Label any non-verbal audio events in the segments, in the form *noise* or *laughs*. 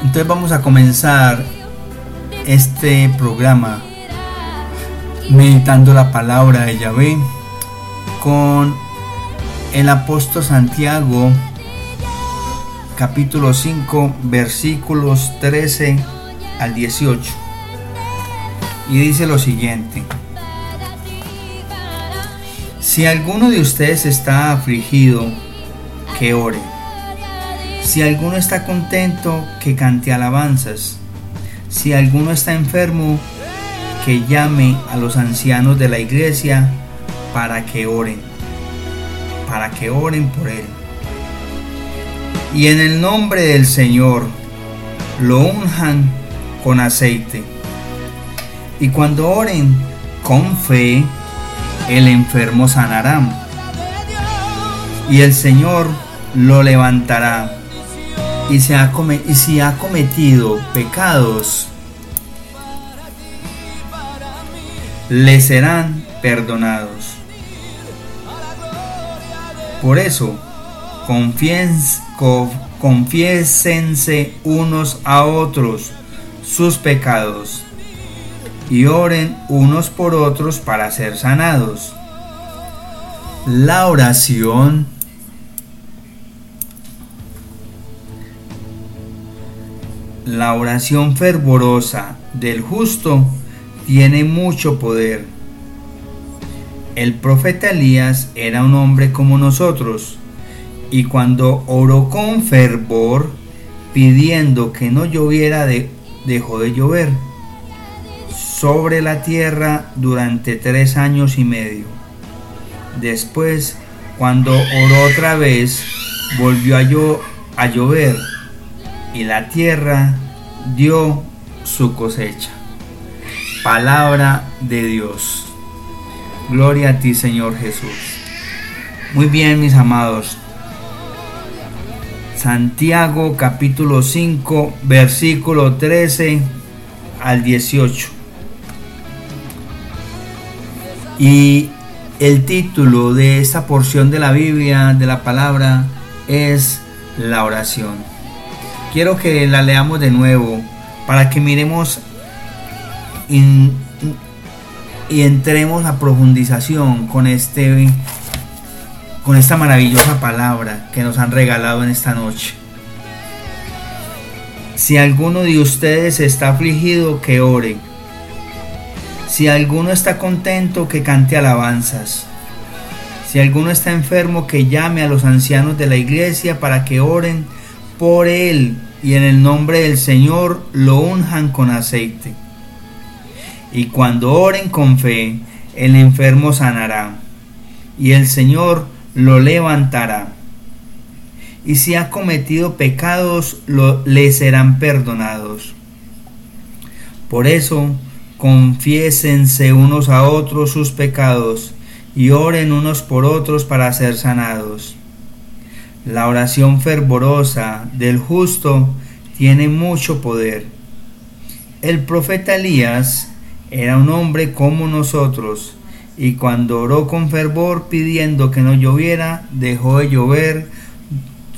Entonces vamos a comenzar este programa meditando la palabra de Yahvé con el apóstol Santiago capítulo 5 versículos 13 al 18 y dice lo siguiente. Si alguno de ustedes está afligido que ore si alguno está contento que cante alabanzas si alguno está enfermo que llame a los ancianos de la iglesia para que oren para que oren por él y en el nombre del Señor lo unjan con aceite. Y cuando oren con fe, el enfermo sanará. Y el Señor lo levantará. Y, si ha cometido pecados, le serán perdonados. Por eso, confiésense unos a otros sus pecados y oren unos por otros para ser sanados. La oración La oración fervorosa del justo tiene mucho poder. El profeta Elías era un hombre como nosotros y cuando oró con fervor, pidiendo que no lloviera, dejó de llover sobre la tierra durante tres años y medio. Después, cuando oró otra vez, volvió a, a llover y la tierra dio su cosecha. Palabra de Dios. Gloria a ti, Señor Jesús. Muy bien, mis amados. Santiago capítulo 5 versículo 13 al 18. Y el título de esta porción de la Biblia, de la palabra, es la oración. Quiero que la leamos de nuevo para que miremos y entremos a profundización con este con esta maravillosa palabra que nos han regalado en esta noche. Si alguno de ustedes está afligido, que ore. Si alguno está contento, que cante alabanzas. Si alguno está enfermo, que llame a los ancianos de la iglesia para que oren por él y en el nombre del Señor lo unjan con aceite. Y cuando oren con fe, el enfermo sanará. Y el Señor lo levantará. Y si ha cometido pecados, lo, le serán perdonados. Por eso, confiésense unos a otros sus pecados y oren unos por otros para ser sanados. La oración fervorosa del justo tiene mucho poder. El profeta Elías era un hombre como nosotros, y cuando oró con fervor pidiendo que no lloviera, dejó de llover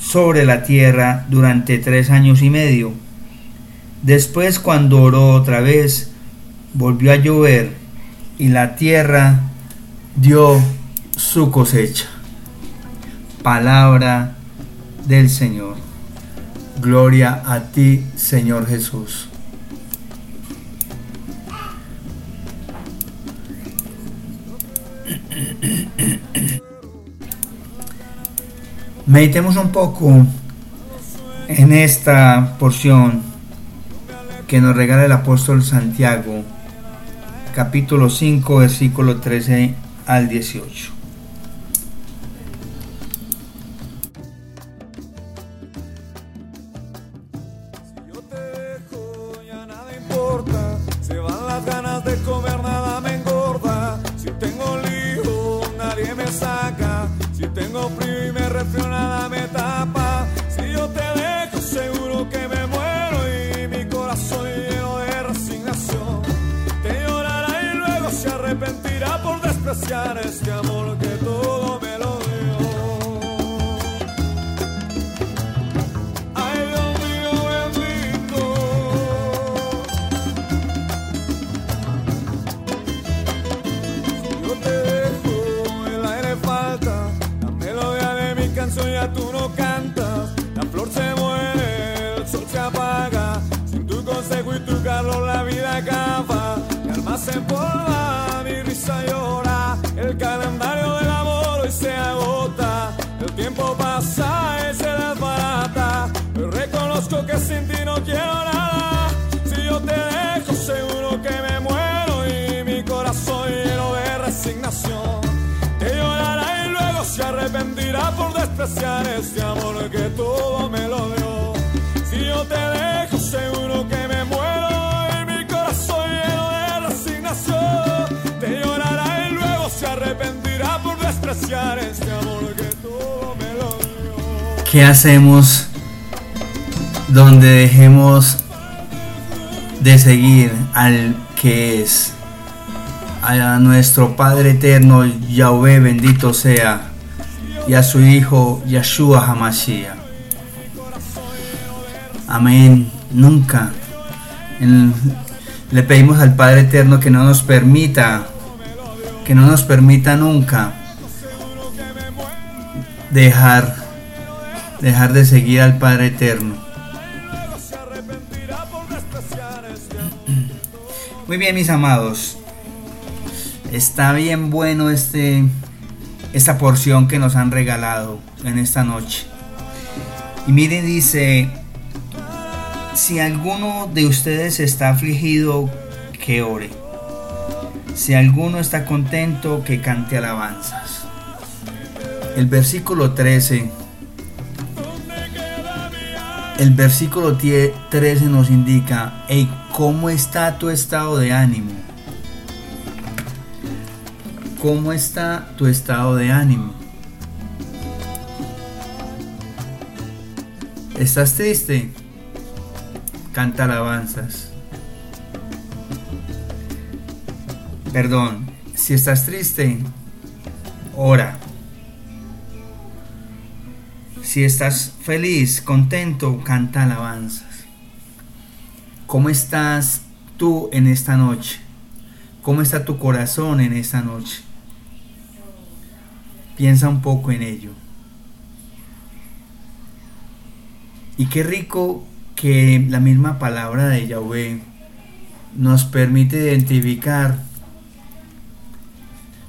sobre la tierra durante tres años y medio. Después cuando oró otra vez, volvió a llover y la tierra dio su cosecha. Palabra del Señor. Gloria a ti, Señor Jesús. Meditemos un poco en esta porción que nos regala el apóstol Santiago, capítulo 5, versículo 13 al 18. Dio. ¿Qué hacemos donde dejemos de seguir al que es? A nuestro Padre eterno, Yahweh bendito sea, y a su Hijo, Yeshua Hamashiach. Amén. Nunca. Le pedimos al Padre eterno que no nos permita, que no nos permita nunca dejar, dejar de seguir al Padre eterno. Muy bien, mis amados. Está bien bueno este esta porción que nos han regalado en esta noche. Y miren, dice, si alguno de ustedes está afligido, que ore. Si alguno está contento, que cante alabanzas. El versículo 13. El versículo tie- 13 nos indica, hey, ¿cómo está tu estado de ánimo? ¿Cómo está tu estado de ánimo? ¿Estás triste? Canta alabanzas. Perdón, si estás triste, ora. Si estás feliz, contento, canta alabanzas. ¿Cómo estás tú en esta noche? ¿Cómo está tu corazón en esta noche? Piensa un poco en ello. Y qué rico que la misma palabra de Yahweh nos permite identificar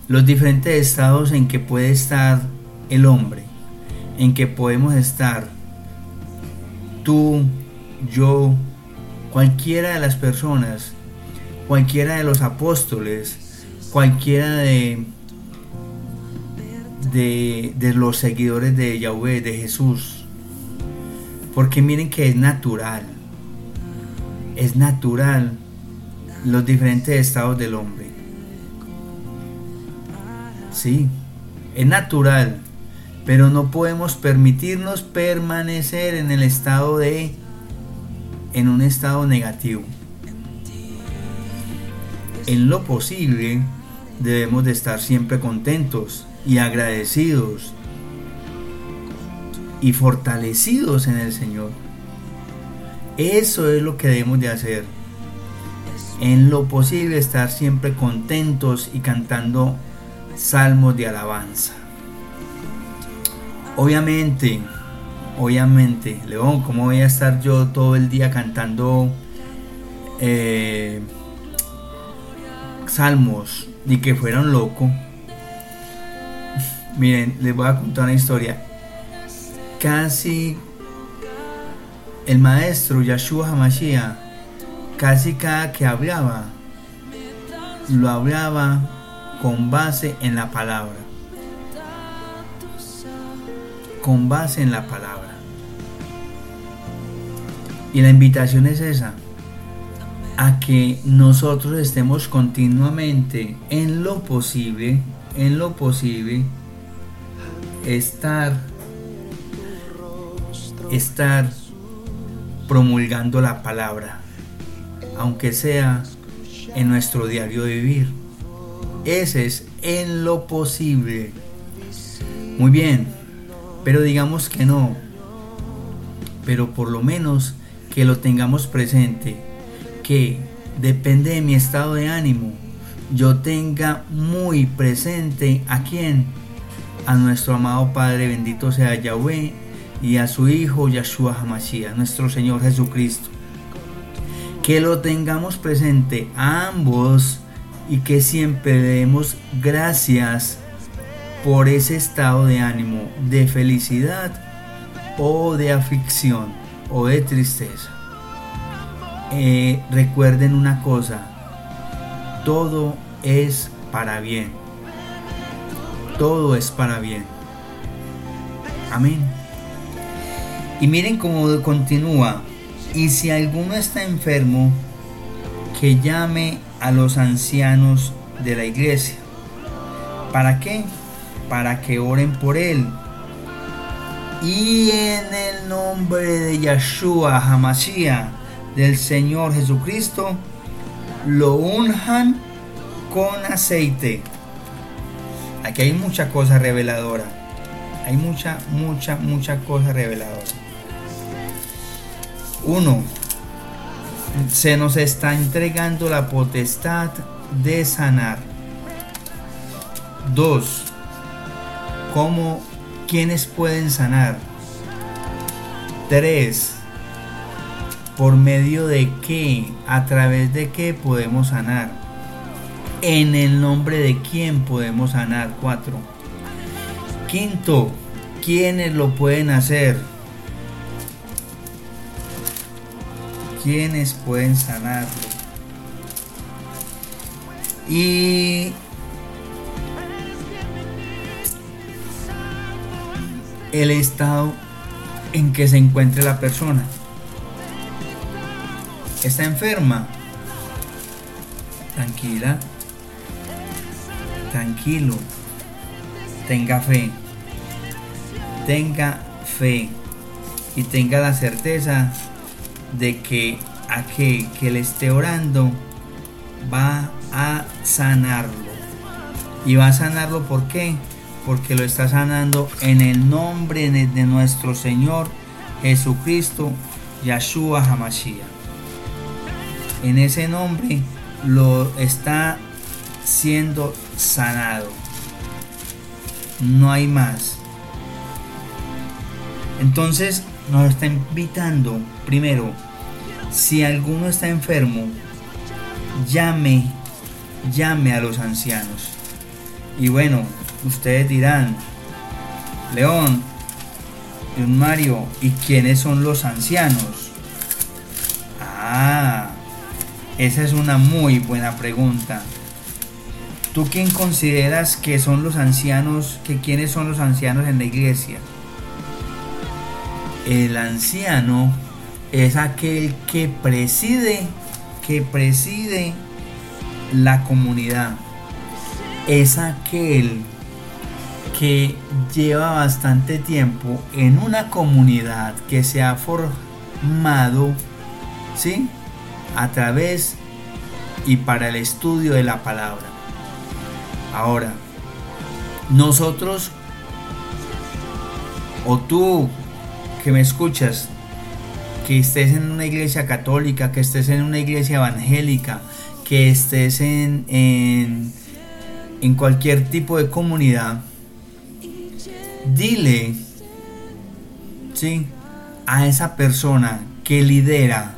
los diferentes estados en que puede estar el hombre, en que podemos estar tú, yo, cualquiera de las personas, cualquiera de los apóstoles, cualquiera de, de, de los seguidores de Yahweh, de Jesús. Porque miren que es natural, es natural los diferentes estados del hombre. Sí, es natural, pero no podemos permitirnos permanecer en el estado de, en un estado negativo. En lo posible, debemos de estar siempre contentos y agradecidos y fortalecidos en el Señor. Eso es lo que debemos de hacer. En lo posible estar siempre contentos y cantando salmos de alabanza. Obviamente, obviamente, León, ¿cómo voy a estar yo todo el día cantando eh, salmos ni que fuera un loco? *laughs* Miren, les voy a contar una historia. Casi el maestro Yeshua Hamashiach, casi cada que hablaba, lo hablaba con base en la palabra. Con base en la palabra. Y la invitación es esa, a que nosotros estemos continuamente en lo posible, en lo posible, estar, estar promulgando la palabra, aunque sea en nuestro diario de vivir. Ese es en lo posible. Muy bien, pero digamos que no. Pero por lo menos que lo tengamos presente, que depende de mi estado de ánimo, yo tenga muy presente a quién, a nuestro amado Padre, bendito sea Yahweh, y a su Hijo Yahshua Hamashiach, nuestro Señor Jesucristo. Que lo tengamos presente a ambos y que siempre demos gracias por ese estado de ánimo, de felicidad o de aflicción o de tristeza. Eh, recuerden una cosa, todo es para bien. Todo es para bien. Amén. Y miren cómo continúa. Y si alguno está enfermo, que llame a los ancianos de la iglesia. ¿Para qué? Para que oren por él. Y en el nombre de Yeshua Hamashiach, del Señor Jesucristo, lo unjan con aceite. Aquí hay mucha cosa reveladora. Hay mucha, mucha, mucha cosa reveladora. Uno, se nos está entregando la potestad de sanar. Dos, ¿cómo, quiénes pueden sanar? Tres, por medio de qué, a través de qué podemos sanar. En el nombre de quién podemos sanar. Cuatro. Quinto, ¿quiénes lo pueden hacer? ¿Quiénes pueden sanarlo? Y el estado en que se encuentre la persona. Está enferma. Tranquila. Tranquilo. Tenga fe. Tenga fe. Y tenga la certeza de que aquel que le esté orando va a sanarlo. Y va a sanarlo ¿por qué? Porque lo está sanando en el nombre de nuestro Señor Jesucristo, Yahshua Hamashiach. En ese nombre lo está siendo sanado. No hay más. Entonces nos está invitando, primero, si alguno está enfermo, llame, llame a los ancianos. Y bueno, ustedes dirán, León, un Mario, ¿y quiénes son los ancianos? Ah, esa es una muy buena pregunta. ¿Tú quién consideras que son los ancianos, que quiénes son los ancianos en la iglesia? El anciano es aquel que preside, que preside la comunidad. Es aquel que lleva bastante tiempo en una comunidad que se ha formado, ¿sí? A través y para el estudio de la palabra. Ahora, nosotros o tú que me escuchas, que estés en una iglesia católica, que estés en una iglesia evangélica, que estés en, en, en cualquier tipo de comunidad, dile ¿sí? a esa persona que lidera,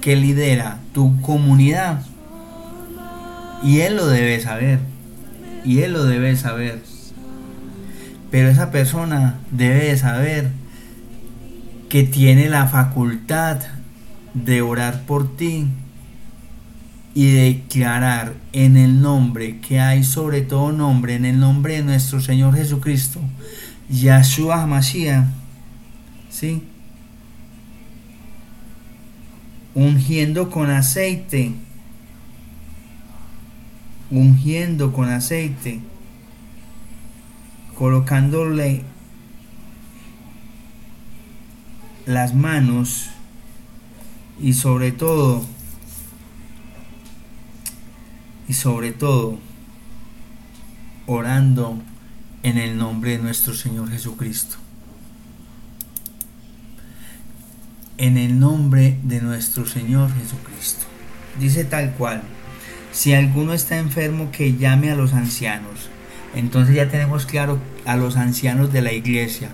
que lidera tu comunidad, y él lo debe saber, y él lo debe saber. Pero esa persona debe saber que tiene la facultad de orar por ti y declarar en el nombre que hay sobre todo nombre, en el nombre de nuestro Señor Jesucristo, Yahshua HaMashiach, ¿sí? Ungiendo con aceite, ungiendo con aceite colocándole las manos y sobre todo y sobre todo orando en el nombre de nuestro Señor Jesucristo. En el nombre de nuestro Señor Jesucristo. Dice tal cual, si alguno está enfermo que llame a los ancianos entonces ya tenemos claro a los ancianos de la iglesia.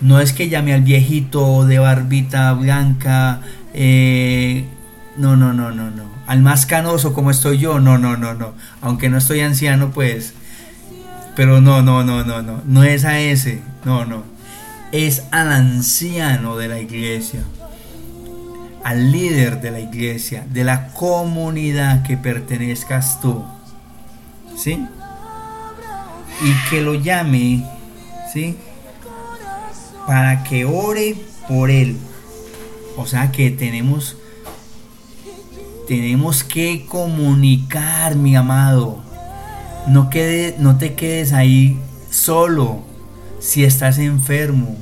No es que llame al viejito de barbita blanca, eh, no, no, no, no, no. Al más canoso como estoy yo, no, no, no, no. Aunque no estoy anciano, pues. Pero no, no, no, no, no. No es a ese, no, no. Es al anciano de la iglesia. Al líder de la iglesia, de la comunidad que pertenezcas tú. ¿Sí? Y que lo llame, ¿sí? Para que ore por él. O sea que tenemos tenemos que comunicar, mi amado. No, quede, no te quedes ahí solo si estás enfermo.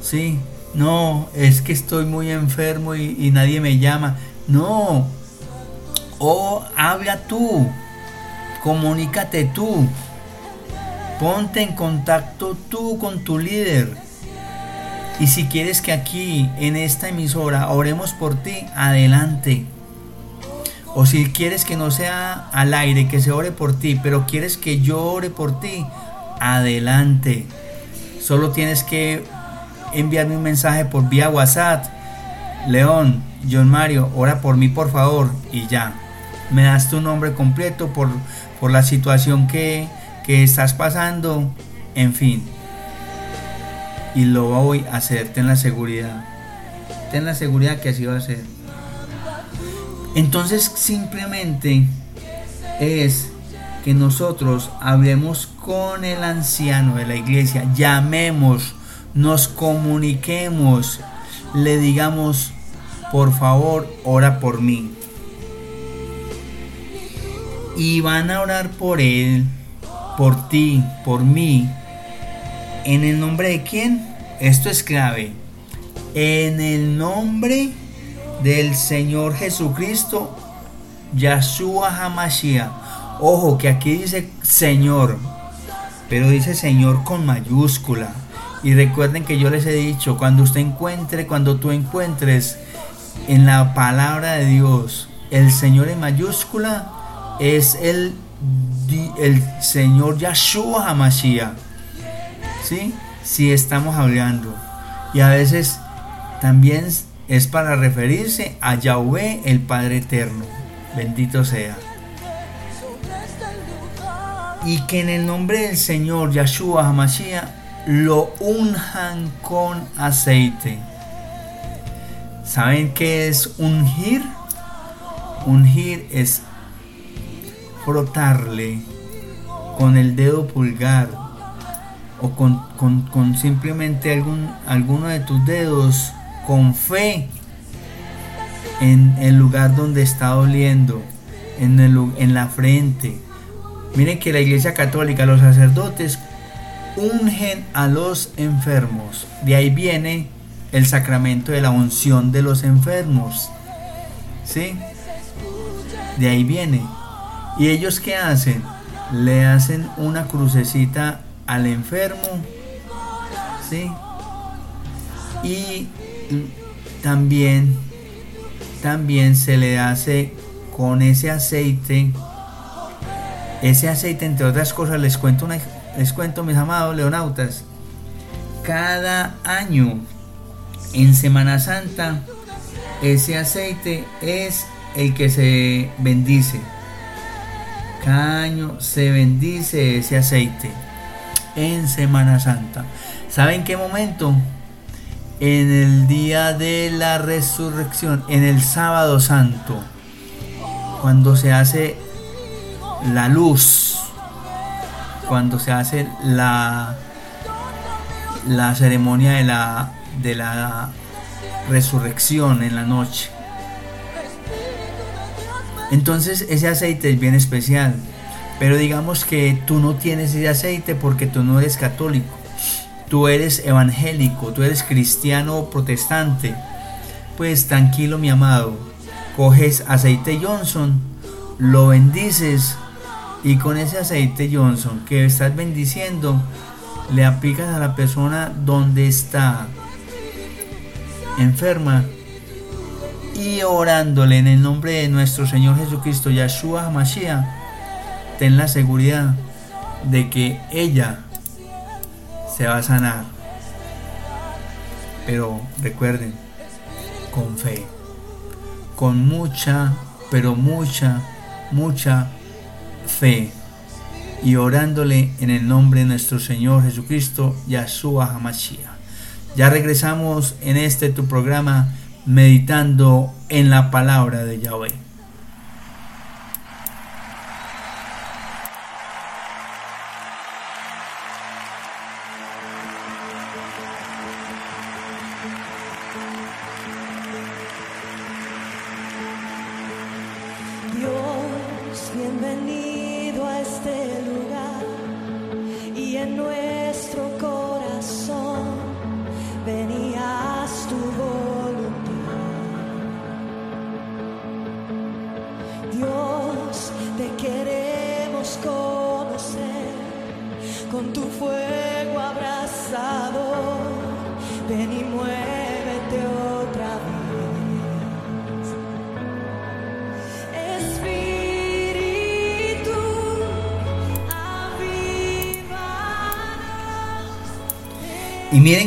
Sí, no, es que estoy muy enfermo y, y nadie me llama. No, o habla tú, comunícate tú, ponte en contacto tú con tu líder. Y si quieres que aquí, en esta emisora, oremos por ti, adelante. O si quieres que no sea al aire, que se ore por ti, pero quieres que yo ore por ti, adelante. Solo tienes que enviarme un mensaje por vía WhatsApp. León, John Mario, ora por mí por favor y ya. Me das tu nombre completo por, por la situación que, que estás pasando. En fin. Y lo voy a hacer, ten la seguridad. Ten la seguridad que así va a ser. Entonces simplemente es que nosotros hablemos con el anciano de la iglesia, llamemos, nos comuniquemos, le digamos, por favor, ora por mí. Y van a orar por él, por ti, por mí. ¿En el nombre de quién? Esto es clave. En el nombre del Señor Jesucristo, Yahshua Hamashiach. Ojo que aquí dice Señor, pero dice Señor con mayúscula. Y recuerden que yo les he dicho, cuando usted encuentre, cuando tú encuentres en la palabra de Dios el Señor en mayúscula, es el, el Señor Yahshua Hamashiach. ¿Sí? Si estamos hablando. Y a veces también es para referirse a Yahweh, el Padre Eterno. Bendito sea. Y que en el nombre del Señor Yahshua Hamashiach lo unjan con aceite. ¿Saben qué es ungir? Ungir es frotarle con el dedo pulgar o con, con simplemente algún, alguno de tus dedos con fe en el lugar donde está doliendo, en, el, en la frente. Miren que la iglesia católica, los sacerdotes, ungen a los enfermos. De ahí viene el sacramento de la unción de los enfermos. ¿Sí? De ahí viene. ¿Y ellos qué hacen? Le hacen una crucecita al enfermo. ¿Sí? Y también, también se le hace con ese aceite, ese aceite entre otras cosas, les cuento, les cuento mis amados leonautas, cada año en Semana Santa ese aceite es el que se bendice. Cada año se bendice ese aceite en Semana Santa. ¿Saben qué momento? en el día de la resurrección, en el sábado santo, cuando se hace la luz, cuando se hace la, la ceremonia de la, de la resurrección en la noche. Entonces ese aceite es bien especial, pero digamos que tú no tienes ese aceite porque tú no eres católico. Tú eres evangélico, tú eres cristiano protestante, pues tranquilo mi amado, coges aceite Johnson, lo bendices y con ese aceite Johnson que estás bendiciendo, le aplicas a la persona donde está enferma y orándole en el nombre de nuestro Señor Jesucristo, Yahshua Mashiach, ten la seguridad de que ella se va a sanar. Pero recuerden, con fe. con mucha, pero mucha, mucha fe y orándole en el nombre de nuestro Señor Jesucristo, Yahshua Hamashiach. Ya regresamos en este tu programa meditando en la palabra de Yahweh.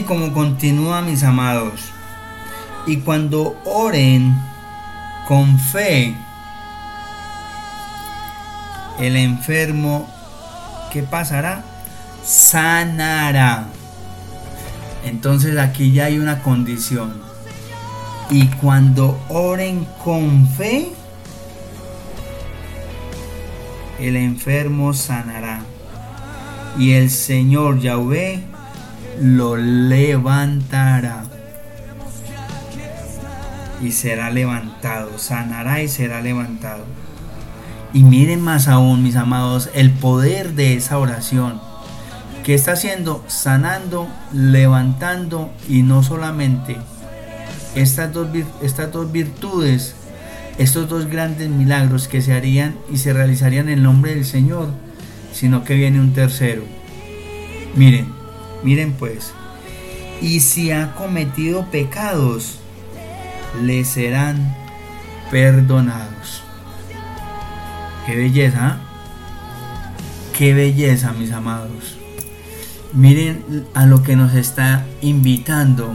Cómo continúa mis amados. Y cuando oren con fe, el enfermo, ¿qué pasará? Sanará. Entonces aquí ya hay una condición. Y cuando oren con fe, el enfermo sanará. Y el Señor Yahweh lo levantará y será levantado, sanará y será levantado. Y miren más aún, mis amados, el poder de esa oración que está haciendo, sanando, levantando y no solamente estas dos, estas dos virtudes, estos dos grandes milagros que se harían y se realizarían en el nombre del Señor, sino que viene un tercero. Miren, Miren pues, y si ha cometido pecados, le serán perdonados. Qué belleza, ¿ah? qué belleza, mis amados. Miren a lo que nos está invitando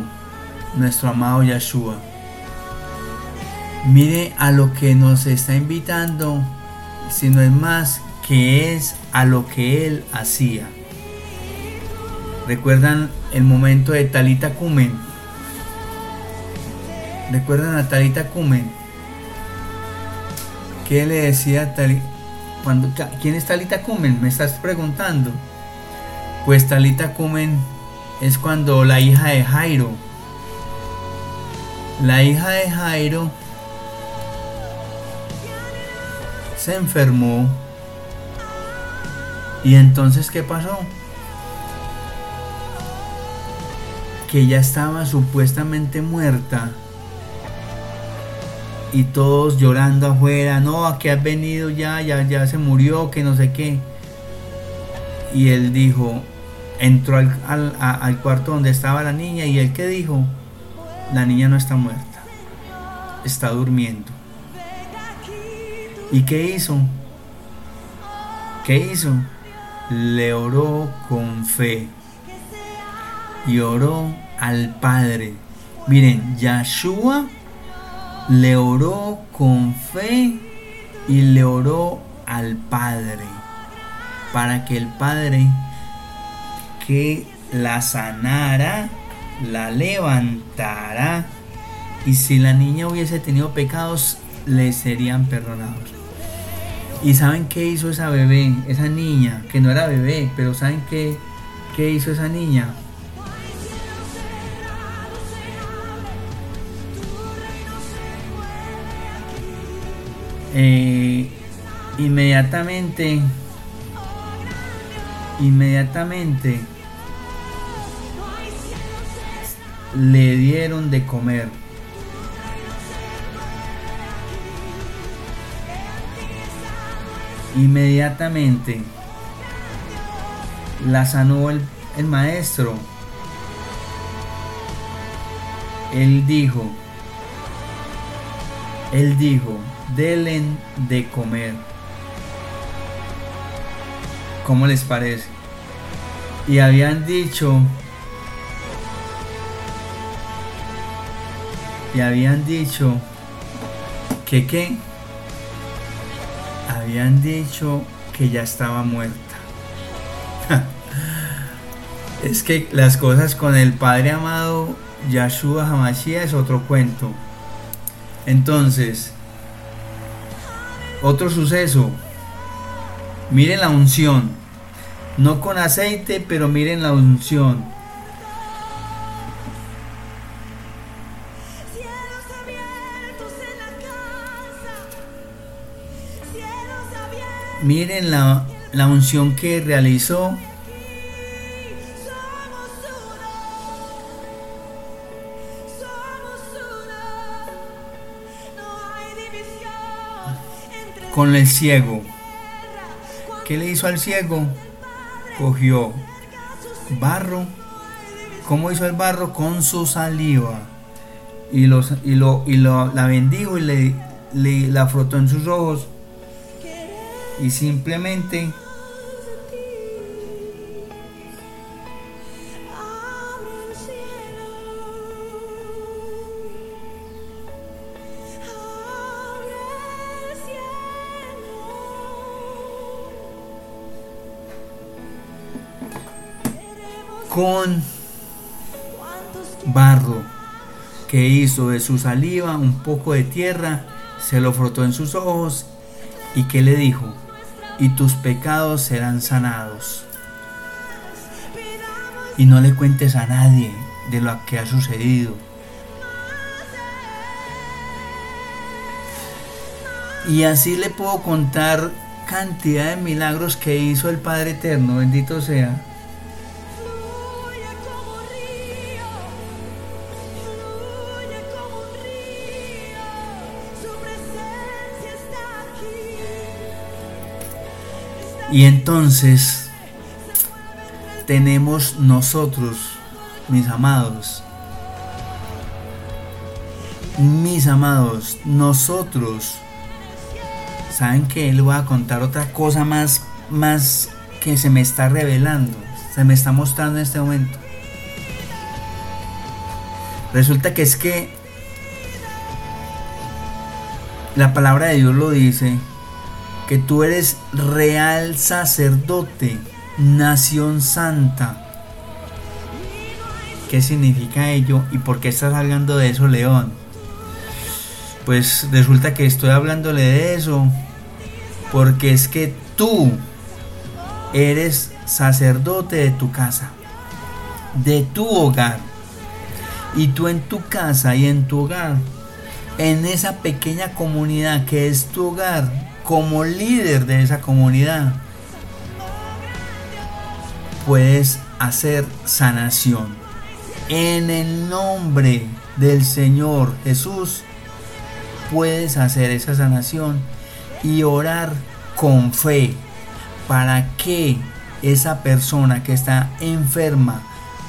nuestro amado Yeshua. Mire a lo que nos está invitando, si no es más que es a lo que él hacía. ¿Recuerdan el momento de Talita Kumen? ¿Recuerdan a Talita Kumen? ¿Qué le decía Talita? Cuando, ¿Quién es Talita Kumen? Me estás preguntando. Pues Talita Kumen es cuando la hija de Jairo, la hija de Jairo se enfermó. ¿Y entonces qué pasó? Que ya estaba supuestamente muerta y todos llorando afuera, no, aquí has venido ya, ya, ya se murió, que no sé qué. Y él dijo, entró al, al, cuarto donde estaba la niña y él que dijo, la niña no está muerta, está durmiendo. ¿Y qué hizo? ¿Qué hizo? Le oró con fe y oró al Padre. Miren, Yahshua le oró con fe y le oró al Padre para que el Padre que la sanara, la levantara y si la niña hubiese tenido pecados, le serían perdonados. ¿Y saben qué hizo esa bebé, esa niña, que no era bebé, pero saben qué, qué hizo esa niña? Eh, inmediatamente, inmediatamente le dieron de comer. Inmediatamente la sanó el, el maestro. Él dijo, él dijo, delen de comer. ¿Cómo les parece? Y habían dicho, y habían dicho ¿Que qué? Habían dicho que ya estaba muerta. *laughs* es que las cosas con el Padre amado Yahshua Hamashiach es otro cuento. Entonces, otro suceso. Miren la unción. No con aceite, pero miren la unción. Miren la, la unción que realizó con el ciego. ¿Qué le hizo al ciego? Cogió barro. ¿Cómo hizo el barro? Con su saliva. Y, los, y, lo, y lo, la bendijo y le, le, la frotó en sus ojos. Y simplemente con barro que hizo de su saliva un poco de tierra, se lo frotó en sus ojos y que le dijo, y tus pecados serán sanados. Y no le cuentes a nadie de lo que ha sucedido. Y así le puedo contar cantidad de milagros que hizo el Padre Eterno, bendito sea. Y entonces tenemos nosotros, mis amados, mis amados, nosotros, ¿saben que él va a contar otra cosa más, más que se me está revelando, se me está mostrando en este momento? Resulta que es que la palabra de Dios lo dice que tú eres real sacerdote, nación santa. ¿Qué significa ello y por qué estás hablando de eso, León? Pues resulta que estoy hablándole de eso porque es que tú eres sacerdote de tu casa, de tu hogar. Y tú en tu casa y en tu hogar, en esa pequeña comunidad que es tu hogar, como líder de esa comunidad, puedes hacer sanación. En el nombre del Señor Jesús, puedes hacer esa sanación y orar con fe para que esa persona que está enferma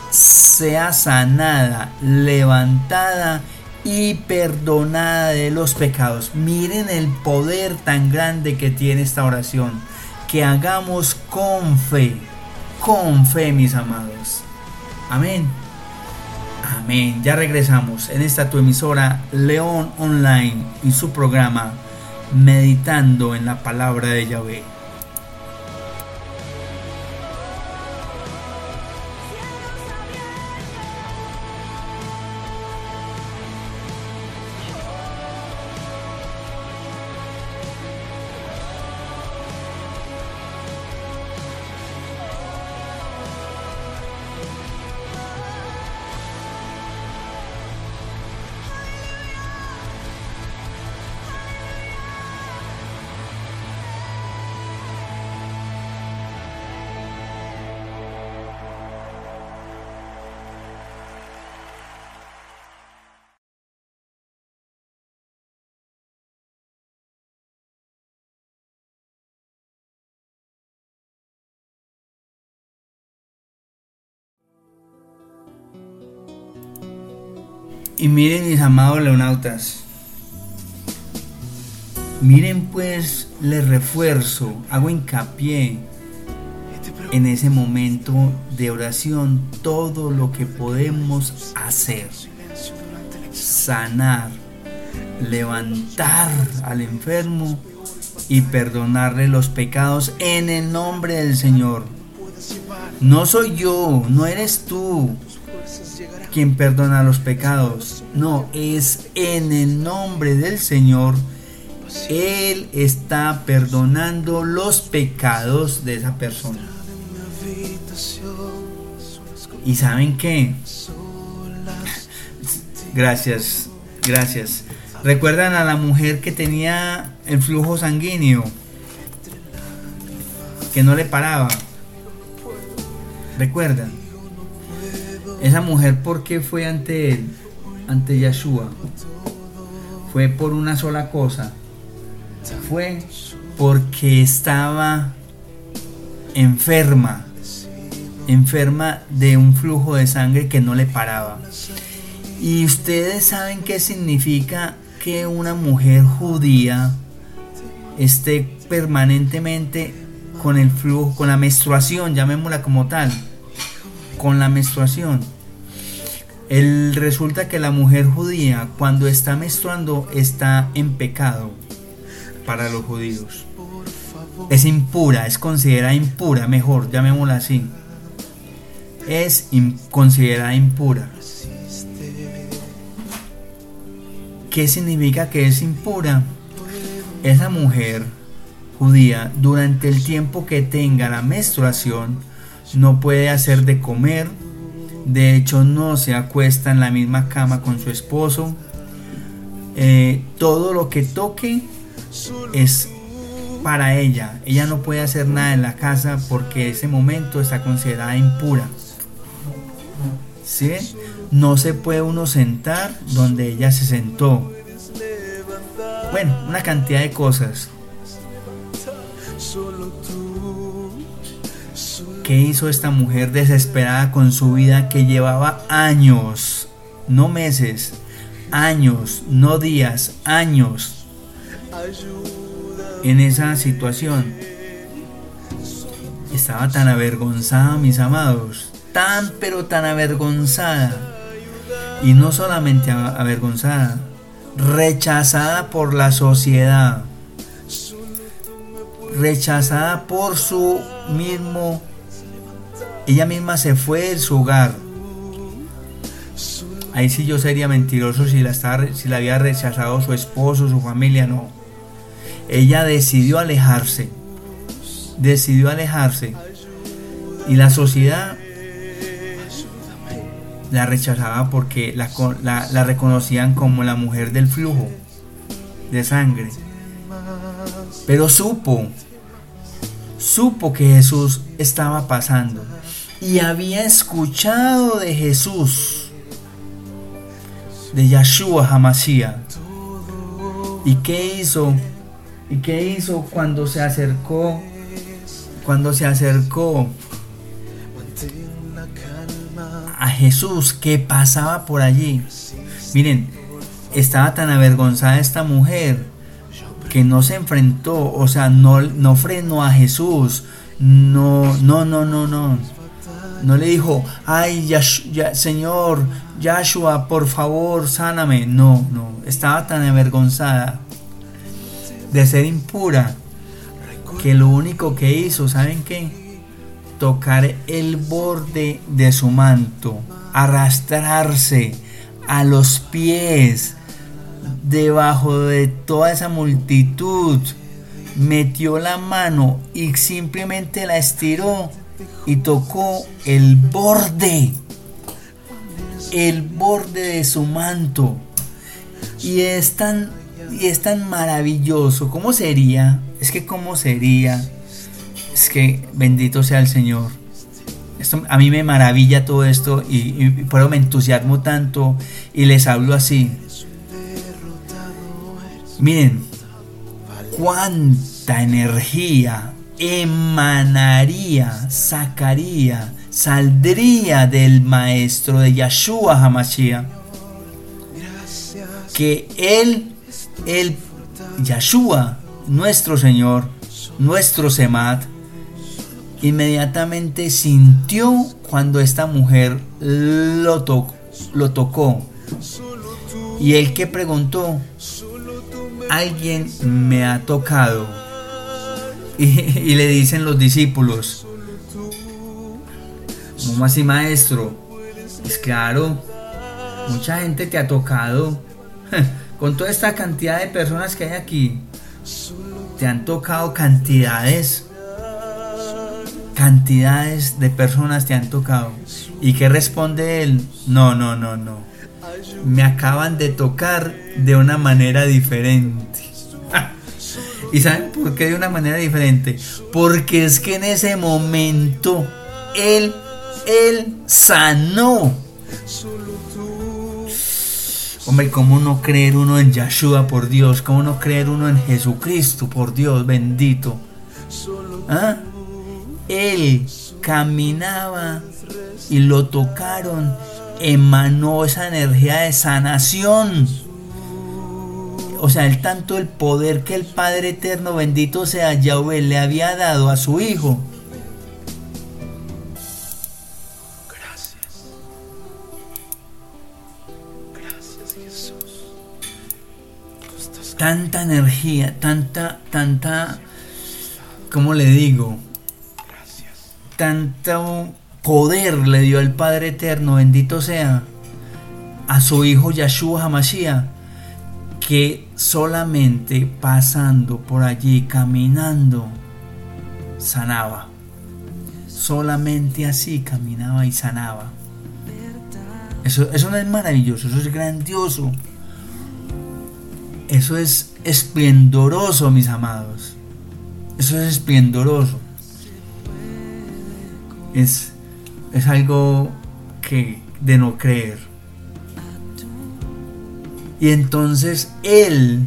sea sanada, levantada y perdonada de los pecados. Miren el poder tan grande que tiene esta oración. Que hagamos con fe, con fe mis amados. Amén. Amén. Ya regresamos en esta tu emisora León Online y su programa Meditando en la palabra de Yahvé. Y miren mis amados leonautas, miren pues, les refuerzo, hago hincapié en ese momento de oración todo lo que podemos hacer, sanar, levantar al enfermo y perdonarle los pecados en el nombre del Señor. No soy yo, no eres tú quien perdona los pecados. No, es en el nombre del Señor. Él está perdonando los pecados de esa persona. ¿Y saben qué? Gracias, gracias. ¿Recuerdan a la mujer que tenía el flujo sanguíneo? Que no le paraba. ¿Recuerdan? Esa mujer, ¿por qué fue ante él? Ante Yeshua. Fue por una sola cosa. Fue porque estaba enferma. Enferma de un flujo de sangre que no le paraba. Y ustedes saben qué significa que una mujer judía esté permanentemente con el flujo, con la menstruación, llamémosla como tal, con la menstruación. El, resulta que la mujer judía cuando está menstruando está en pecado para los judíos. Es impura, es considerada impura, mejor, llamémosla así. Es considerada impura. ¿Qué significa que es impura? Esa mujer judía durante el tiempo que tenga la menstruación no puede hacer de comer, de hecho no se acuesta en la misma cama con su esposo, eh, todo lo que toque es para ella, ella no puede hacer nada en la casa porque ese momento está considerada impura. ¿Sí? no se puede uno sentar donde ella se sentó. Bueno, una cantidad de cosas. ¿Qué hizo esta mujer desesperada con su vida que llevaba años, no meses, años, no días, años en esa situación? Estaba tan avergonzada, mis amados, tan pero tan avergonzada y no solamente avergonzada, rechazada por la sociedad, rechazada por su mismo, ella misma se fue de su hogar. Ahí sí yo sería mentiroso si la, si la había rechazado su esposo, su familia, no. Ella decidió alejarse, decidió alejarse. Y la sociedad la rechazaba porque la, reconocían como la mujer del flujo de sangre. Pero supo, supo que Jesús estaba pasando y había escuchado de Jesús, de Yahshua Hamashiach. ¿Y qué hizo? ¿Y qué hizo cuando se acercó? Cuando se acercó a Jesús que pasaba por allí. Miren, estaba tan avergonzada esta mujer que no se enfrentó, o sea, no, no frenó a Jesús. No, no, no, no, no. No le dijo, ay, Señor, Yahshua, por favor, sáname. No, no. Estaba tan avergonzada de ser impura que lo único que hizo, ¿saben qué? tocar el borde de su manto, arrastrarse a los pies debajo de toda esa multitud, metió la mano y simplemente la estiró y tocó el borde, el borde de su manto. Y es tan, y es tan maravilloso. ¿Cómo sería? Es que cómo sería es que bendito sea el Señor. Esto, a mí me maravilla todo esto y, por eso me entusiasmo tanto y les hablo así. Miren, cuánta energía emanaría, sacaría, saldría del maestro de Yahshua Hamashiach. Que él, el Yahshua, nuestro Señor, nuestro Semat, inmediatamente sintió cuando esta mujer lo, lo tocó. Y el que preguntó, alguien me ha tocado. Y, le dicen los discípulos, ¿cómo así maestro? Es claro, mucha gente te ha tocado. *laughs* Con toda esta cantidad de personas que hay aquí, te han tocado cantidades, cantidades de personas te han tocado. ¿Y qué responde él? No, no, no, no. Me acaban de tocar de una manera diferente. ¿Y saben por qué de una manera diferente? Porque es que en ese momento él, él sanó. Hombre, ¿cómo no creer uno en Yahshua por Dios? ¿Cómo no creer uno en Jesucristo por Dios bendito? ¿Ah? Él caminaba y lo tocaron, emanó esa energía de sanación. O sea, el tanto el poder que el Padre Eterno, bendito sea Yahweh, le había dado a su Hijo. Gracias. Gracias, Jesús. Tanta energía, tanta, tanta, ¿cómo le digo? Gracias. Tanto poder le dio el Padre Eterno, bendito sea, a su Hijo Yahshua Hamashiach, que solamente pasando por allí, caminando, sanaba. Solamente así caminaba y sanaba. Eso, eso no es maravilloso, eso es grandioso. Eso es esplendoroso, mis amados. Eso es esplendoroso. Es, es algo que de no creer. Y entonces él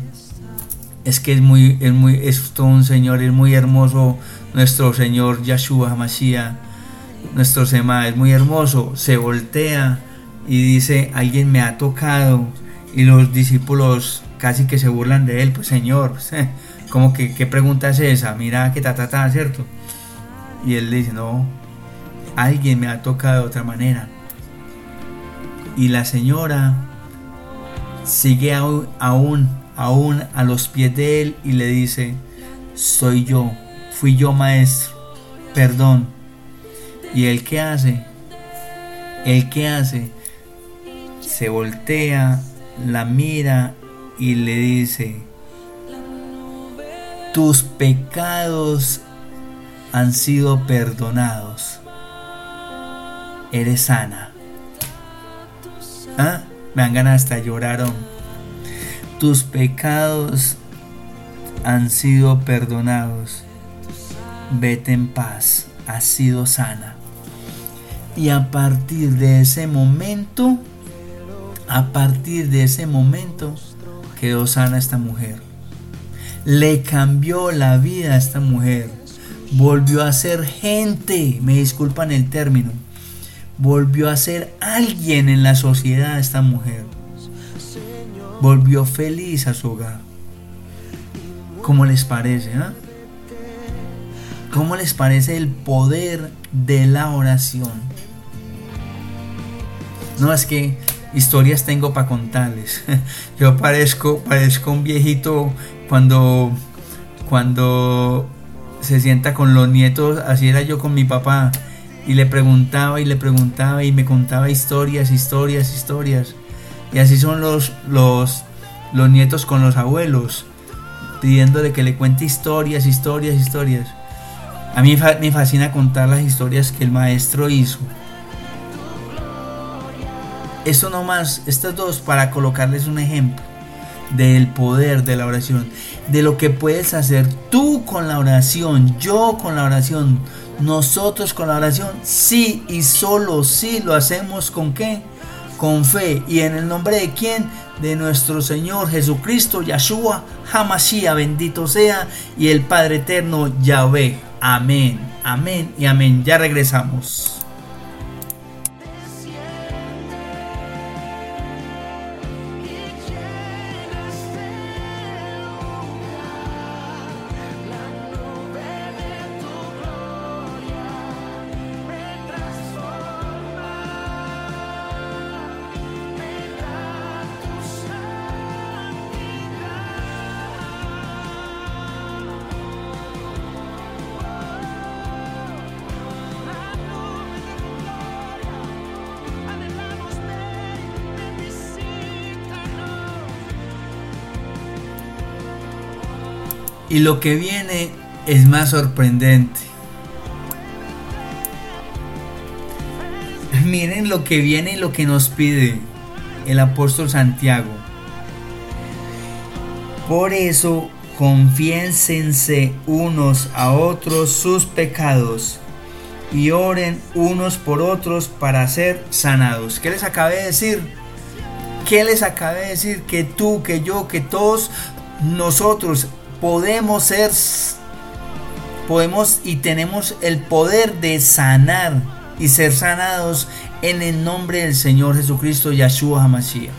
es que es muy, es muy, es todo un señor, es muy hermoso nuestro Señor Yahshua Hamashiach, nuestro Sema, es muy hermoso, se voltea y dice, alguien me ha tocado, y los discípulos casi que se burlan de él, pues Señor, *laughs* como que, ¿qué pregunta es esa? Mira que ta, ta, ta, ¿cierto? Y él dice, no, alguien me ha tocado de otra manera. Y la señora sigue aún, aún, aún a los pies de él y le dice, soy yo, fui yo maestro, perdón. ¿Y él qué hace? ¿El qué hace? Se voltea, la mira y le dice, tus pecados han sido perdonados. Eres sana. ¿Ah? Me han ganado hasta lloraron. Tus pecados han sido perdonados. Vete en paz. Has sido sana. Y a partir de ese momento, a partir de ese momento, quedó sana esta mujer. Le cambió la vida a esta mujer. Volvió a ser gente, me disculpan el término. Volvió a ser alguien en la sociedad esta mujer. Volvió feliz a su hogar. ¿Cómo les parece? ah? ¿Cómo les parece el poder de la oración? No, es que historias tengo para contarles. *laughs* Yo parezco, parezco un viejito cuando, cuando se sienta con los nietos, así era yo con mi papá. Y le preguntaba y le preguntaba y me contaba historias, historias, historias. Y así son los, los, los nietos con los abuelos, pidiéndole que le cuente historias, historias, historias. A mí me fascina contar las historias que el maestro hizo. Esto nomás, estas dos para colocarles un ejemplo del poder de la oración, de lo que puedes hacer tú con la oración, yo con la oración, nosotros con la oración, sí y solo sí lo hacemos con qué? Con fe y en el nombre de quién? De nuestro Señor Jesucristo, Yahshua, Hamashiach, bendito sea, y el Padre eterno, Yahvé. Amén, amén y amén. Ya regresamos. Y lo que viene es más sorprendente. Miren lo que viene y lo que nos pide el apóstol Santiago. Por eso confiénsense unos a otros sus pecados y oren unos por otros para ser sanados. ¿Qué les acabé de decir? ¿Qué les acabé de decir? Que tú, que yo, que todos nosotros podemos ser, podemos y tenemos el poder de sanar y ser sanados en el nombre del Señor Jesucristo Yahshua HaMashiach.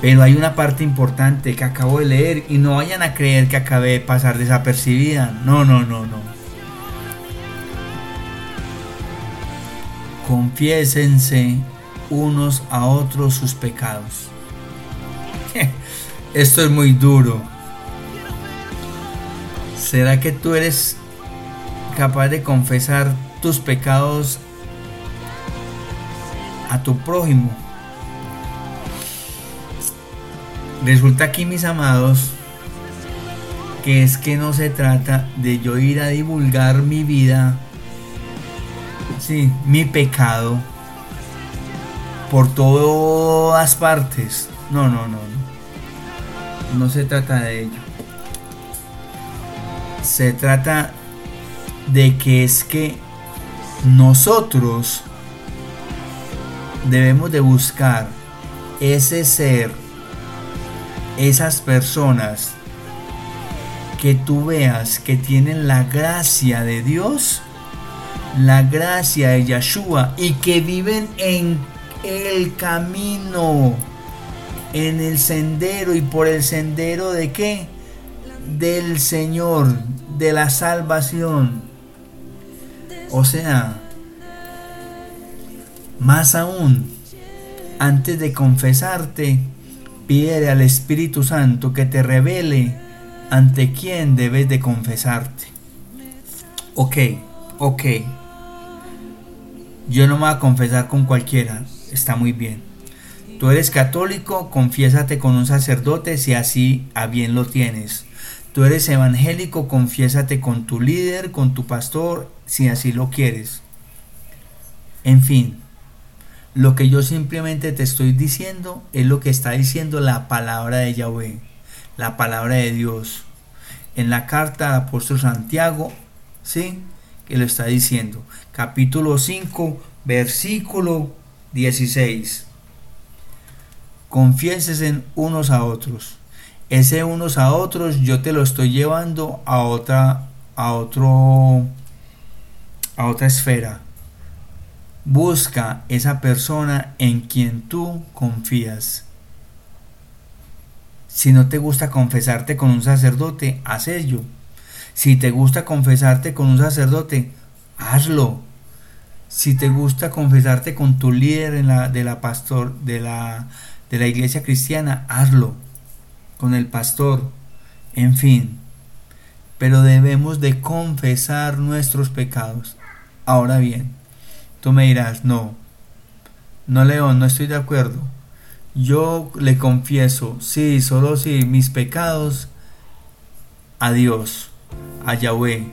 Pero hay una parte importante que acabo de leer y no vayan a creer que acabé de pasar desapercibida. No, no, no, no. Confiésense unos a otros sus pecados. *laughs* Esto es muy duro. ¿Será que tú eres capaz de confesar tus pecados a tu prójimo? Resulta aquí, mis amados, que es que no se trata de yo ir a divulgar mi vida, sí, mi pecado, por todas partes. No, no, no, no. No se trata de ello. Se trata de que es que nosotros debemos de buscar ese ser esas personas que tú veas que tienen la gracia de Dios, la gracia de Yeshua y que viven en el camino, en el sendero y por el sendero de qué? Del Señor, de la salvación. O sea, más aún, antes de confesarte, Pide al Espíritu Santo que te revele ante quién debes de confesarte. Ok, ok. Yo no me voy a confesar con cualquiera. Está muy bien. Tú eres católico, confiésate con un sacerdote si así a bien lo tienes. Tú eres evangélico, confiésate con tu líder, con tu pastor, si así lo quieres. En fin, lo que yo simplemente te estoy diciendo es lo que está diciendo la palabra de Yahweh, la palabra de Dios. En la carta del apóstol Santiago, ¿sí? Que lo está diciendo. Capítulo 5, versículo 16. Confiésense unos a otros. Ese unos a otros yo te lo estoy llevando a otra a otro a otra esfera Busca esa persona en quien tú confías. Si no te gusta confesarte con un sacerdote, haz ello. Si te gusta confesarte con un sacerdote, hazlo. Si te gusta confesarte con tu líder la, de la pastor de la, de la iglesia cristiana, hazlo. Con el pastor. En fin. Pero debemos de confesar nuestros pecados. Ahora bien, Tú me dirás, no, no León, no estoy de acuerdo. Yo le confieso, sí, solo sí, mis pecados a Dios, a Yahweh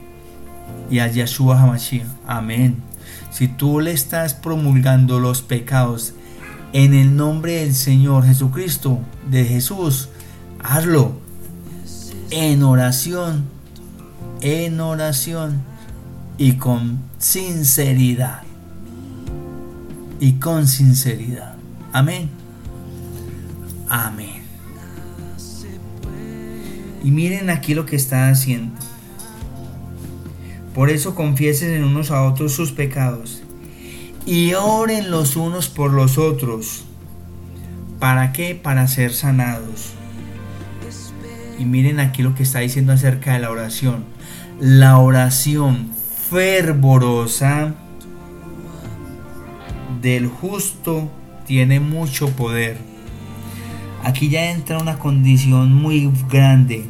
y a Yeshua HaMashiach. Amén. Si tú le estás promulgando los pecados en el nombre del Señor Jesucristo, de Jesús, hazlo en oración, en oración y con sinceridad y con sinceridad. Amén. Amén. Y miren aquí lo que está haciendo. Por eso confiesen en unos a otros sus pecados y oren los unos por los otros. ¿Para qué? Para ser sanados. Y miren aquí lo que está diciendo acerca de la oración. La oración fervorosa del justo tiene mucho poder. Aquí ya entra una condición muy grande.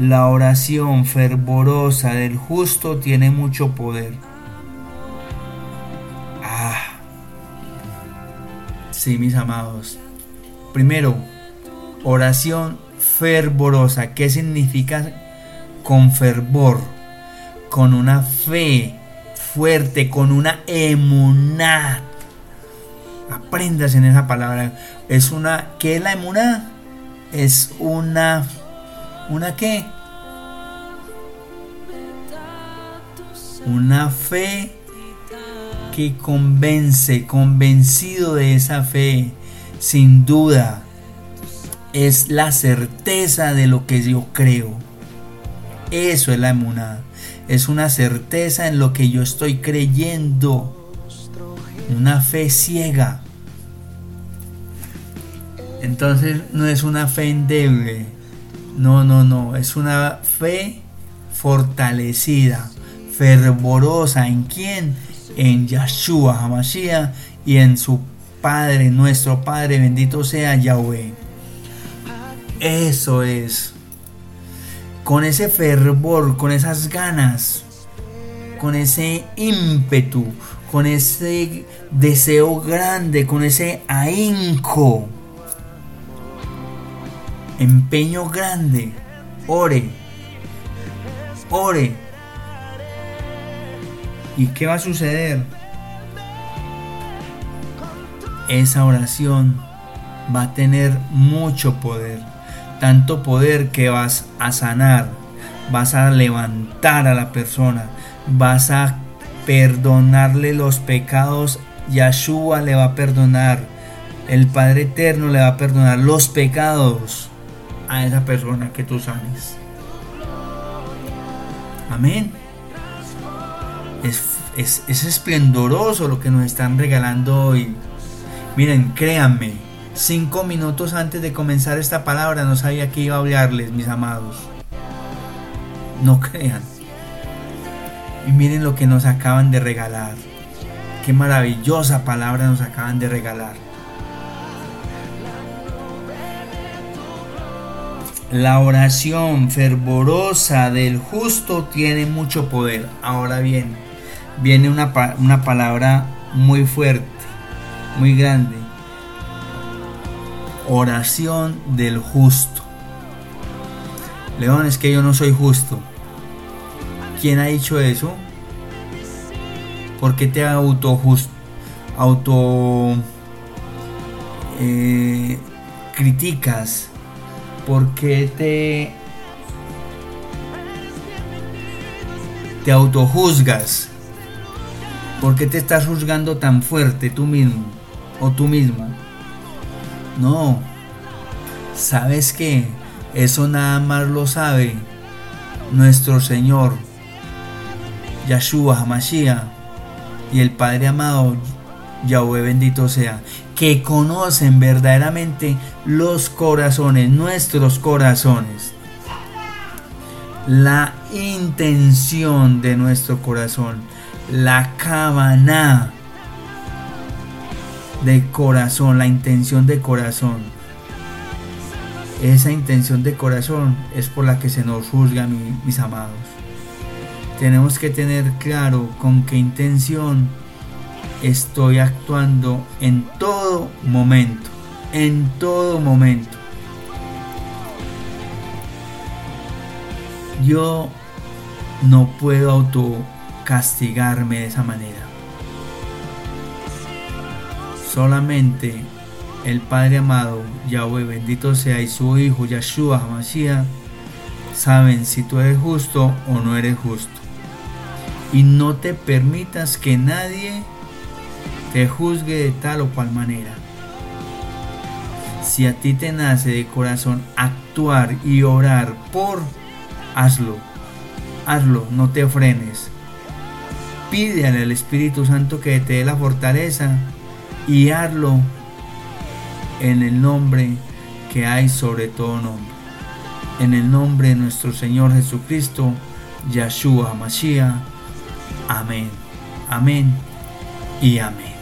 La oración fervorosa del justo tiene mucho poder. Ah. Sí, mis amados. Primero, oración fervorosa. ¿Qué significa con fervor? Con una fe fuerte, con una emuná. Aprendas en esa palabra. Es una, ¿qué es la emuná? Es una, ¿una qué? Una fe que convence, convencido de esa fe, sin duda, es la certeza de lo que yo creo. Eso es la emuná. Es una certeza en lo que yo estoy creyendo. Una fe ciega. Entonces no es una fe endeble. No, no, no. Es una fe fortalecida, fervorosa. ¿En quién? En Yahshua Hamashiach y en su Padre, nuestro Padre, bendito sea Yahweh. Eso es. Con ese fervor, con esas ganas, con ese ímpetu, con ese deseo grande, con ese ahínco, empeño grande, ore, ore. ¿Y qué va a suceder? Esa oración va a tener mucho poder tanto poder que vas a sanar, vas a levantar a la persona, vas a perdonarle los pecados, Yahshua le va a perdonar, el Padre Eterno le va a perdonar los pecados a esa persona que tú sanes. Amén. Es, es, es esplendoroso lo que nos están regalando hoy. Miren, créanme, Cinco minutos antes de comenzar esta palabra no sabía que iba a hablarles, mis amados. No crean. Y miren lo que nos acaban de regalar. Qué maravillosa palabra nos acaban de regalar. La oración fervorosa del justo tiene mucho poder. Ahora bien, viene una, una palabra muy fuerte, muy grande oración del justo. León, es que yo no soy justo. ¿Quién ha dicho eso? ¿Por qué te auto auto eh, criticas? ¿Por qué te te autojuzgas? ¿Por qué te estás juzgando tan fuerte tú mismo o tú misma? No. ¿Sabes qué? Eso nada más lo sabe nuestro Señor Yahshua Hamashiach y el Padre amado Yahweh bendito sea, que conocen verdaderamente los corazones, nuestros corazones, la intención de nuestro corazón, la cabana de corazón, la intención de corazón. Esa intención de corazón es por la que se nos juzga, mis amados. Tenemos que tener claro con qué intención estoy actuando en todo momento. En todo momento. Yo no puedo autocastigarme de esa manera. Solamente el Padre amado, Yahweh bendito sea, y su Hijo Yahshua Hamashiach, saben si tú eres justo o no eres justo. Y no te permitas que nadie te juzgue de tal o cual manera. Si a ti te nace de corazón actuar y orar por, hazlo. Hazlo, no te frenes. Pídele al Espíritu Santo que te dé la fortaleza y hazlo en el nombre que hay sobre todo nombre. En el nombre de nuestro Señor Jesucristo, Yahshua Mashiach. Amén. Amén y amén.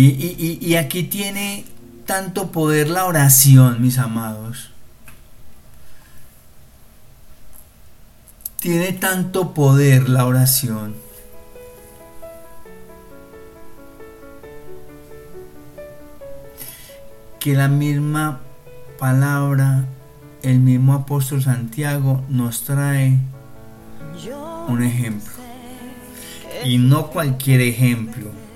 Y, aquí tiene tanto poder la oración, mis amados. Tiene tanto poder la oración. Que la misma palabra, el mismo apóstol Santiago nos trae un ejemplo. Y no cualquier ejemplo.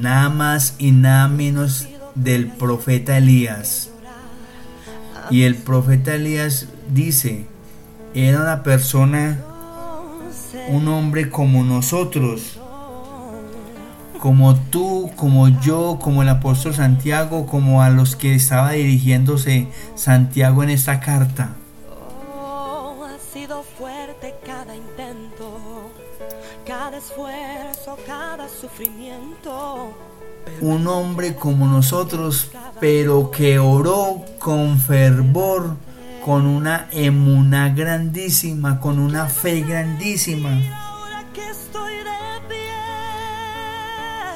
Nada más y nada menos del profeta Elías. Y el profeta Elías dice, era una persona, un hombre como nosotros, como tú, como yo, como el apóstol Santiago, como a los que estaba dirigiéndose Santiago en esta carta. Esfuerzo, cada sufrimiento. un hombre como nosotros, pero que oró con fervor, con una emuna grandísima, con una fe grandísima.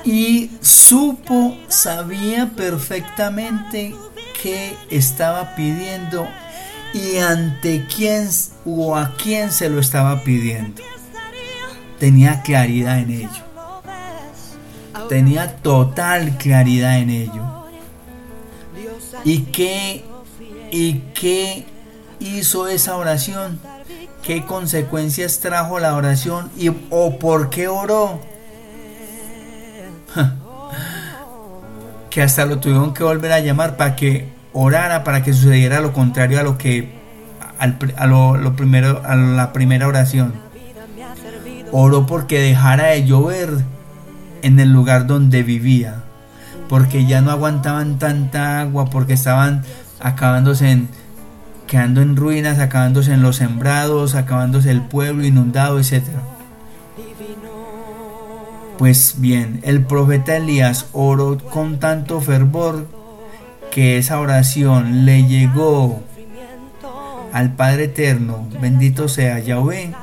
Y supo, sabía perfectamente qué estaba pidiendo y ante quién o a quién se lo estaba pidiendo. Tenía claridad en ello. Tenía total claridad en ello. ¿Y qué. ¿Y qué hizo esa oración? ¿Qué consecuencias trajo la oración? ¿Y, ¿O por qué oró? *laughs* Que hasta lo tuvieron que volver a llamar para que orara, para que sucediera lo contrario a lo que al a lo, lo primero a la primera oración. Oró porque dejara de llover en el lugar donde vivía, porque ya no aguantaban tanta agua, porque estaban acabándose en, quedando en ruinas, acabándose en los sembrados, acabándose el pueblo inundado, etc. Pues bien, el profeta Elías oró con tanto fervor que esa oración le llegó al Padre Eterno, bendito sea Yahvé,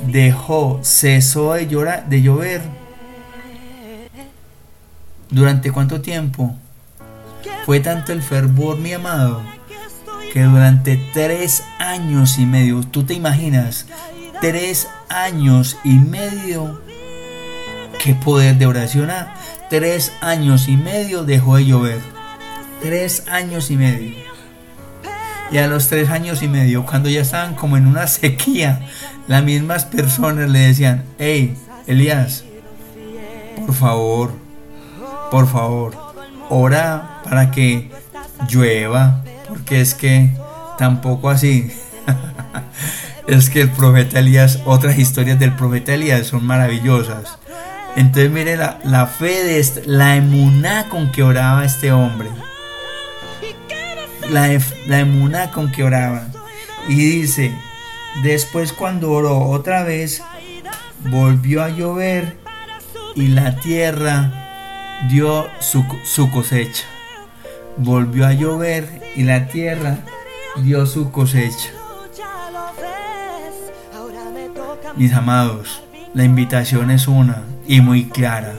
dejó, cesó de, llorar, de llover. ¿Durante cuánto tiempo? Fue tanto el fervor, mi amado, Que durante tres años y medio, tú te imaginas, tres años y medio, qué poder de oración, ah? tres años y medio dejó de llover, tres años y medio. Y a los tres años y medio, cuando ya estaban como en una sequía, las mismas personas le decían, hey, Elías, por favor, por favor, ora para que llueva, porque es que tampoco así. *laughs* es que el profeta Elías, otras historias del profeta Elías son maravillosas. Entonces mire la, fe de este, la emuná con que oraba este hombre. La, la emuná con que oraba. Y dice, después cuando oró otra vez, volvió a llover y la tierra dio su, su cosecha. Volvió a llover y la tierra dio su cosecha. Mis amados, la invitación es una y muy clara.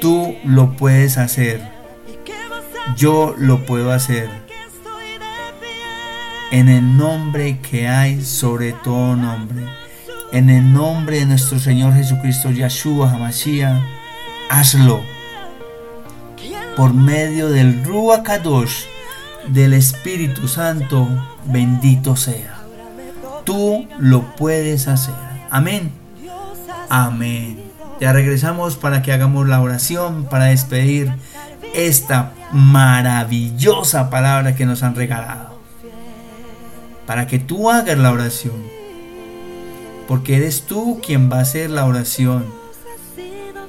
Tú lo puedes hacer. ¿Y qué vas a Yo lo puedo hacer. En el nombre que hay sobre todo nombre. En el nombre de nuestro Señor Jesucristo Yahshua Hamashiach. Hazlo. por medio del Ruach Kadosh, del Espíritu Santo, bendito sea. Tú lo puedes hacer. Amén. Amén. Ya regresamos para que hagamos la oración, para despedir esta maravillosa palabra que nos han regalado. Para que tú hagas la oración. Porque eres tú quien va a hacer la oración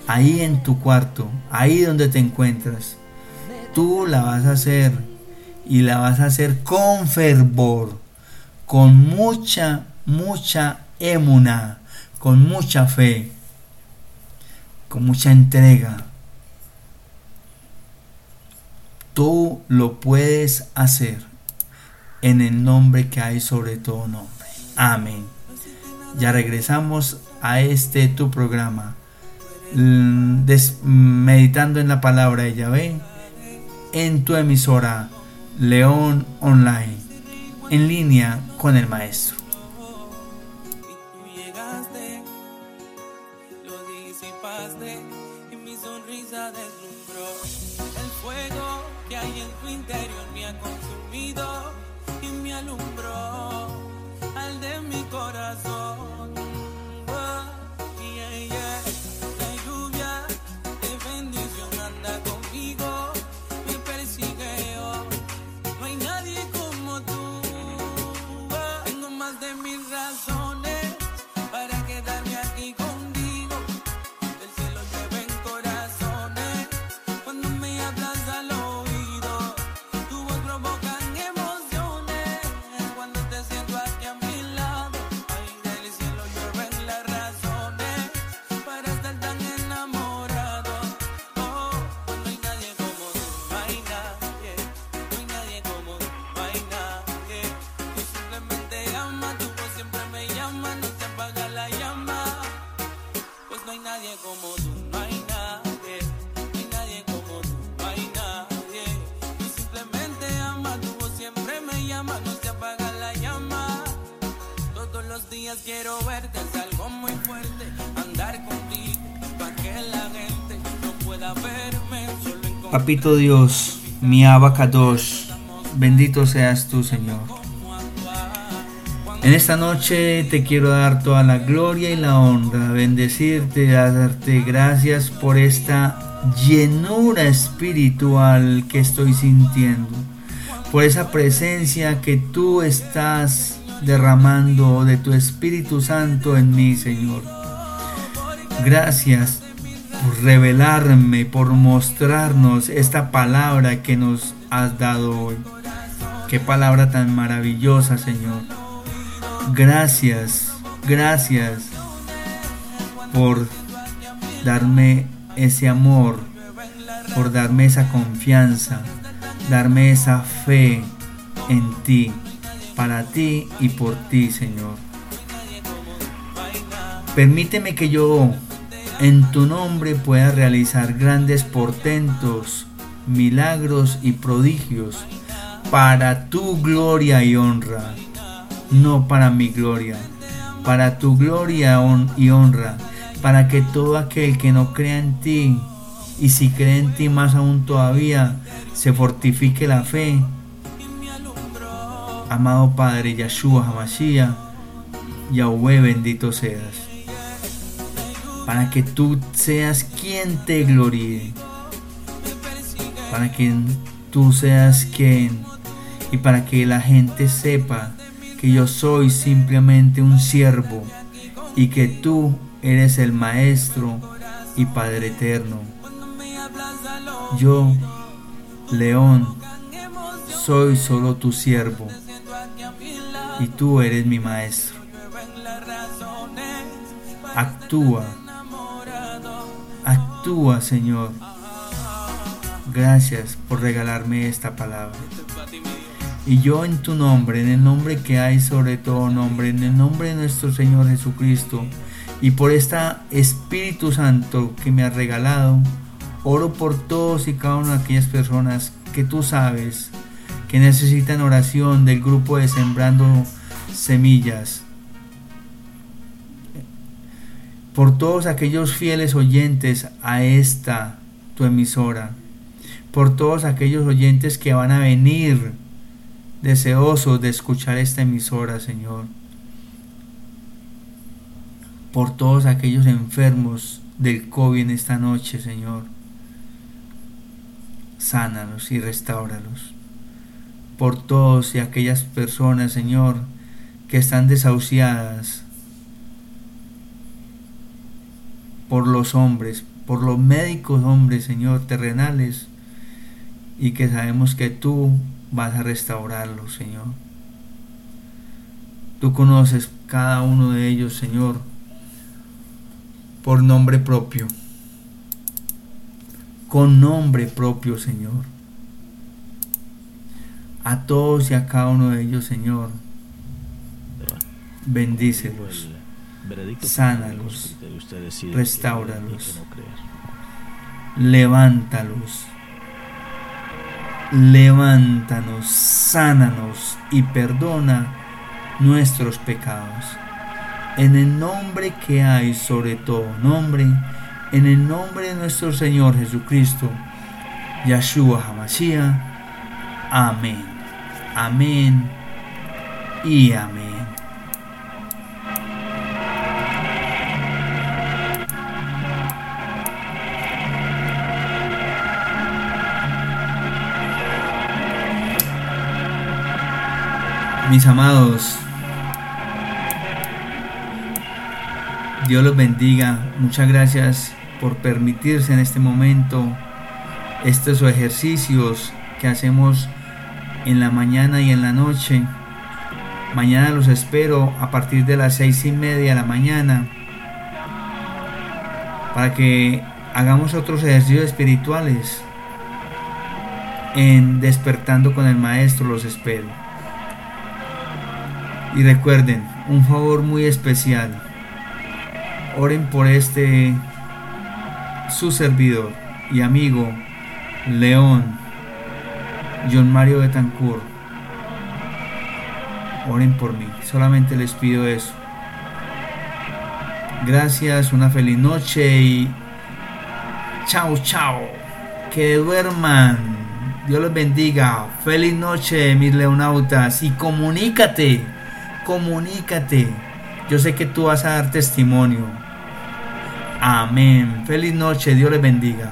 ahí en tu cuarto, ahí donde te encuentras. Tú la vas a hacer y la vas a hacer con fervor, con mucha, mucha emuna, con mucha fe, con mucha entrega. Tú lo puedes hacer en el nombre que hay sobre todo nombre. Amén. Ya regresamos a este tu programa mm, meditando en la palabra de Yahvé en tu emisora León Online, en línea con el Maestro. Papito Dios, mi abacados, bendito seas tú, Señor. En esta noche te quiero dar toda la gloria y la honra, bendecirte, darte gracias por esta llenura espiritual que estoy sintiendo, por esa presencia que tú estás derramando de tu Espíritu Santo en mí, Señor. Gracias por revelarme, por mostrarnos esta palabra que nos has dado hoy. Qué palabra tan maravillosa, Señor. Gracias, gracias por darme ese amor, por darme esa confianza, darme esa fe en ti, para ti y por ti, Señor. Permíteme que yo en tu nombre pueda realizar grandes portentos, milagros y prodigios para tu gloria y honra, no para mi gloria, para tu gloria y honra, para que todo aquel que no crea en ti, y si cree en ti más aún todavía, se fortifique la fe. Amado Padre Yahshua Hamashiach, Yahweh bendito seas. Para que tú seas quien te gloríe, para que tú seas quien y para que la gente sepa que yo soy simplemente un siervo y que tú eres el Maestro y Padre Eterno. Yo, León, soy solo tu siervo y tú eres mi Maestro. Actúa Actúa, Señor. Gracias por regalarme esta palabra. Y yo en tu nombre, en el nombre que hay sobre todo nombre, en el nombre de nuestro Señor Jesucristo, y por esta Espíritu Santo que me has regalado, oro por todos y cada una de aquellas personas que tú sabes que necesitan oración del grupo de Sembrando Semillas. Por todos aquellos fieles oyentes a esta tu emisora, por todos aquellos oyentes que van a venir deseosos de escuchar esta emisora, Señor, por todos aquellos enfermos del COVID en esta noche, Señor, sánalos y restauralos, por todos y aquellas personas, Señor, que están desahuciadas, por los hombres, por los médicos hombres, Señor, terrenales, y que sabemos que tú vas a restaurarlos, Señor. Tú conoces cada uno de ellos, Señor, por nombre propio, con nombre propio, Señor. A todos y a cada uno de ellos, Señor, bendícelos sánalos, creer. levántalos, levántanos, sánanos y perdona nuestros pecados. En el nombre que hay sobre todo nombre, en el nombre de nuestro Señor Jesucristo, Yahshua Hamashiach. Amén. Amén y amén. Mis amados, Dios los bendiga. Muchas gracias por permitirse en este momento estos ejercicios que hacemos en la mañana y en la noche. Mañana los espero a partir de las seis y media de la mañana para que hagamos otros ejercicios espirituales. En Despertando con el Maestro los espero. Y recuerden, un favor muy especial. Oren por este su servidor y amigo León John Mario Betancourt. Oren por mí, solamente les pido eso. Gracias, una feliz noche y chao, chao. Que duerman. Dios los bendiga. Feliz noche, mis leonautas. Y comunícate, comunícate. Yo sé que tú vas a dar testimonio. Amén. Feliz noche. Dios les bendiga.